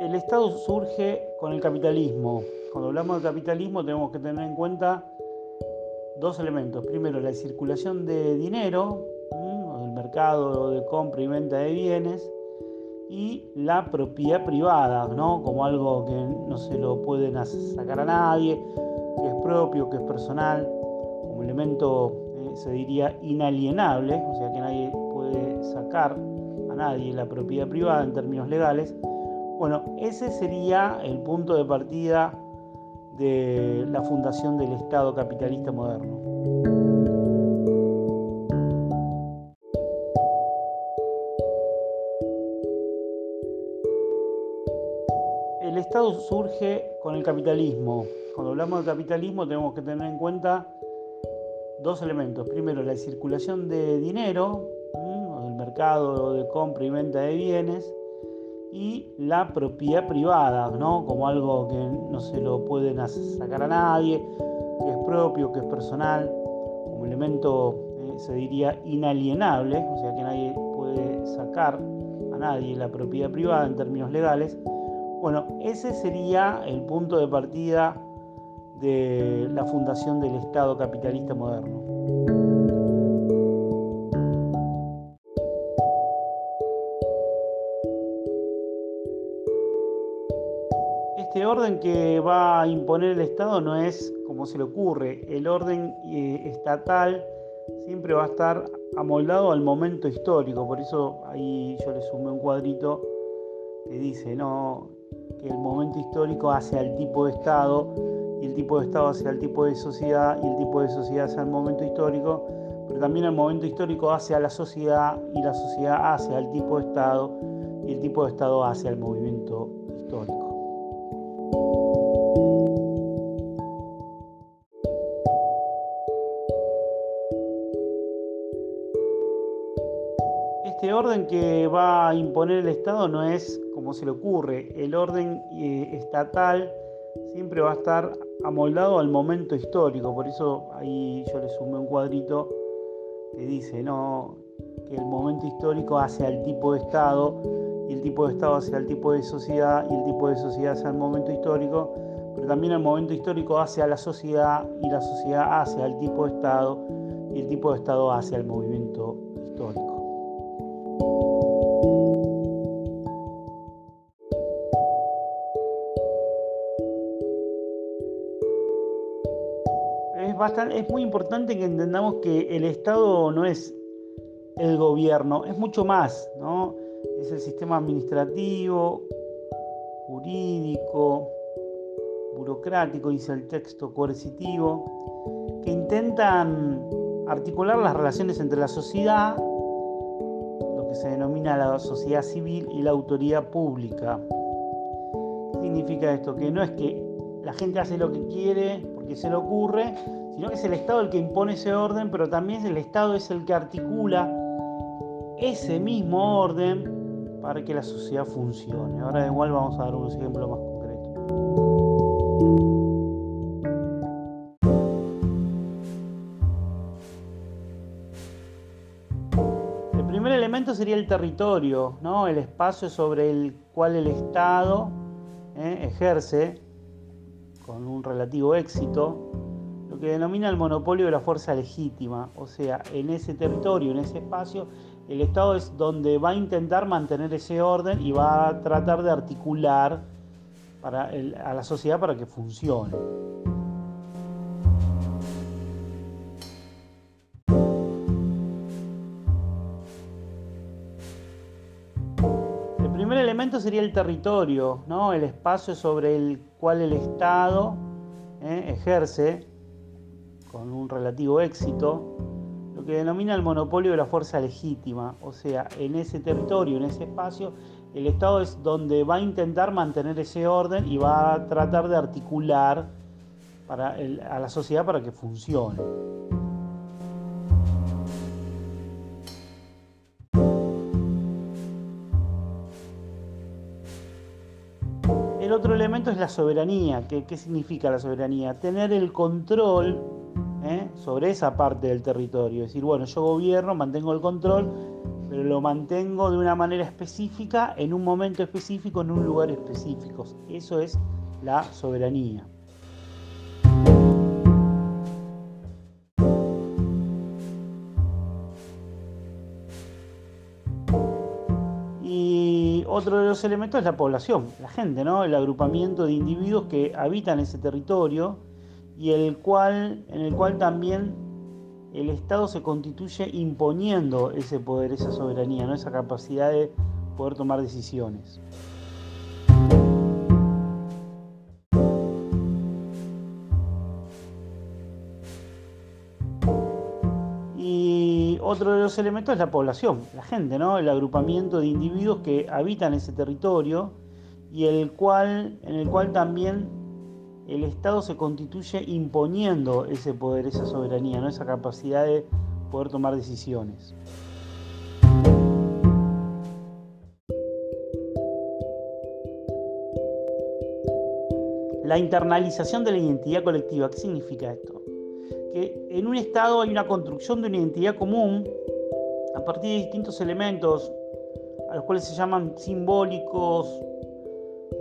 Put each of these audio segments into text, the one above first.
El Estado surge con el capitalismo. Cuando hablamos de capitalismo tenemos que tener en cuenta dos elementos. Primero, la circulación de dinero, el mercado de compra y venta de bienes, y la propiedad privada, ¿no? como algo que no se lo pueden sacar a nadie, que es propio, que es personal, como elemento, eh, se diría, inalienable, o sea que nadie puede sacar a nadie la propiedad privada en términos legales. Bueno, ese sería el punto de partida de la fundación del Estado capitalista moderno. El Estado surge con el capitalismo. Cuando hablamos de capitalismo tenemos que tener en cuenta dos elementos. Primero, la circulación de dinero, el mercado de compra y venta de bienes, y la propiedad privada, ¿no? como algo que no se lo pueden sacar a nadie, que es propio, que es personal, como elemento, eh, se diría, inalienable, o sea que nadie puede sacar a nadie la propiedad privada en términos legales. Bueno, ese sería el punto de partida de la fundación del Estado capitalista moderno. Este orden que va a imponer el Estado no es como se le ocurre, el orden eh, estatal siempre va a estar amoldado al momento histórico, por eso ahí yo le sumé un cuadrito que dice ¿no? que el momento histórico hace al tipo de Estado y el tipo de Estado hace al tipo de sociedad y el tipo de sociedad hace al momento histórico, pero también el momento histórico hace a la sociedad y la sociedad hace al tipo de Estado y el tipo de Estado hace al movimiento histórico. Este orden que va a imponer el Estado no es como se le ocurre, el orden eh, estatal siempre va a estar amoldado al momento histórico, por eso ahí yo le sumé un cuadrito que dice ¿no? que el momento histórico hace al tipo de Estado y el tipo de Estado hace al tipo de sociedad y el tipo de sociedad hace al momento histórico, pero también el momento histórico hace a la sociedad y la sociedad hace al tipo de Estado y el tipo de Estado hace al movimiento es muy importante que entendamos que el Estado no es el gobierno, es mucho más, ¿no? Es el sistema administrativo, jurídico, burocrático, dice el texto coercitivo, que intentan articular las relaciones entre la sociedad, lo que se denomina la sociedad civil y la autoridad pública. ¿Qué significa esto? Que no es que la gente hace lo que quiere porque se le ocurre, es el Estado el que impone ese orden, pero también el Estado es el que articula ese mismo orden para que la sociedad funcione. Ahora igual vamos a dar unos ejemplos más concretos. El primer elemento sería el territorio, ¿no? el espacio sobre el cual el Estado ¿eh? ejerce con un relativo éxito que denomina el monopolio de la fuerza legítima. O sea, en ese territorio, en ese espacio, el Estado es donde va a intentar mantener ese orden y va a tratar de articular para a la sociedad para que funcione. El primer elemento sería el territorio, ¿no? el espacio sobre el cual el Estado ¿eh? ejerce con un relativo éxito, lo que denomina el monopolio de la fuerza legítima. O sea, en ese territorio, en ese espacio, el Estado es donde va a intentar mantener ese orden y va a tratar de articular para a la sociedad para que funcione. El otro elemento es la soberanía. ¿Qué, ¿Qué significa la soberanía? Tener el control. Sobre esa parte del territorio. Es decir, bueno, yo gobierno, mantengo el control pero lo mantengo de una manera específica, en un momento específico, en un lugar específico. Eso es la soberanía. Y otro de los elementos es la población, la gente, ¿no? El agrupamiento de individuos que habitan ese territorio y el cual, en el cual también el Estado se constituye imponiendo ese poder, esa soberanía, ¿no? esa capacidad de poder tomar decisiones. Y otro de los elementos es la población, la gente, ¿no? el agrupamiento de individuos que habitan ese territorio y el cual, en el cual también el Estado se constituye imponiendo ese poder, esa soberanía, ¿no? esa capacidad de poder tomar decisiones. La internalización de la identidad colectiva, ¿qué significa esto? Que en un Estado hay una construcción de una identidad común a partir de distintos elementos, a los cuales se llaman simbólicos,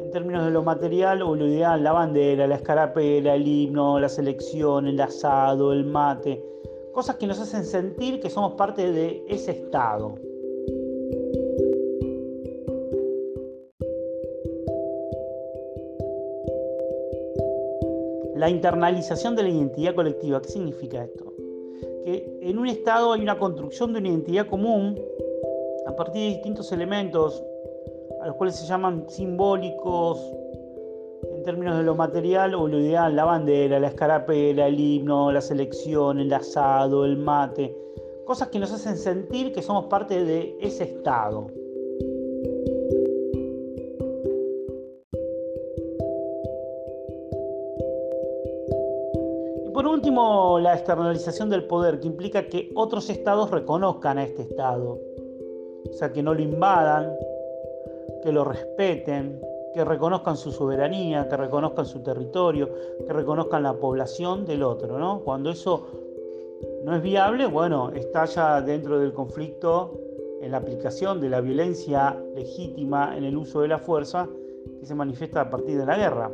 en términos de lo material o lo ideal, la bandera, la escarapela, el himno, la selección, el asado, el mate, cosas que nos hacen sentir que somos parte de ese estado. La internalización de la identidad colectiva, ¿qué significa esto? Que en un estado hay una construcción de una identidad común a partir de distintos elementos a los cuales se llaman simbólicos en términos de lo material o lo ideal, la bandera, la escarapela, el himno, la selección, el asado, el mate, cosas que nos hacen sentir que somos parte de ese estado. Y por último, la externalización del poder, que implica que otros estados reconozcan a este estado, o sea, que no lo invadan, que lo respeten, que reconozcan su soberanía, que reconozcan su territorio, que reconozcan la población del otro, ¿no? Cuando eso no es viable, bueno, estalla dentro del conflicto en la aplicación de la violencia legítima en el uso de la fuerza que se manifiesta a partir de la guerra.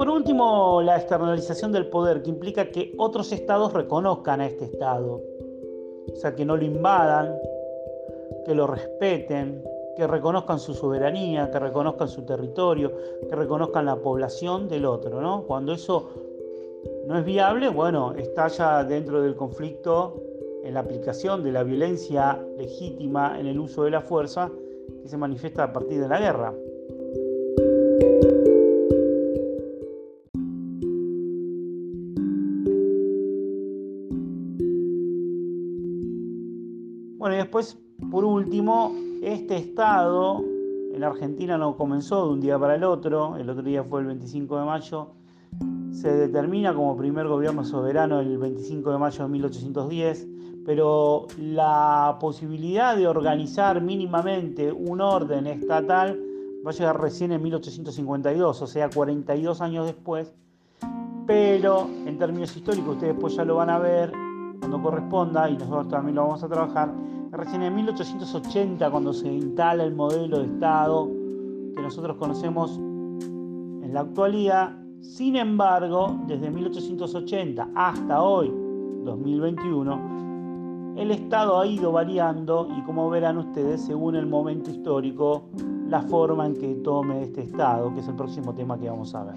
Por último, la externalización del poder, que implica que otros estados reconozcan a este estado. O sea, que no lo invadan, que lo respeten, que reconozcan su soberanía, que reconozcan su territorio, que reconozcan la población del otro. ¿no? Cuando eso no es viable, bueno, estalla dentro del conflicto en la aplicación de la violencia legítima en el uso de la fuerza que se manifiesta a partir de la guerra. Bueno, y después, por último, este Estado en Argentina no comenzó de un día para el otro, el otro día fue el 25 de mayo, se determina como primer gobierno soberano el 25 de mayo de 1810, pero la posibilidad de organizar mínimamente un orden estatal va a llegar recién en 1852, o sea, 42 años después, pero en términos históricos, ustedes después ya lo van a ver, cuando corresponda, y nosotros también lo vamos a trabajar, recién en 1880 cuando se instala el modelo de Estado que nosotros conocemos en la actualidad. Sin embargo, desde 1880 hasta hoy, 2021, el Estado ha ido variando y como verán ustedes, según el momento histórico, la forma en que tome este Estado, que es el próximo tema que vamos a ver.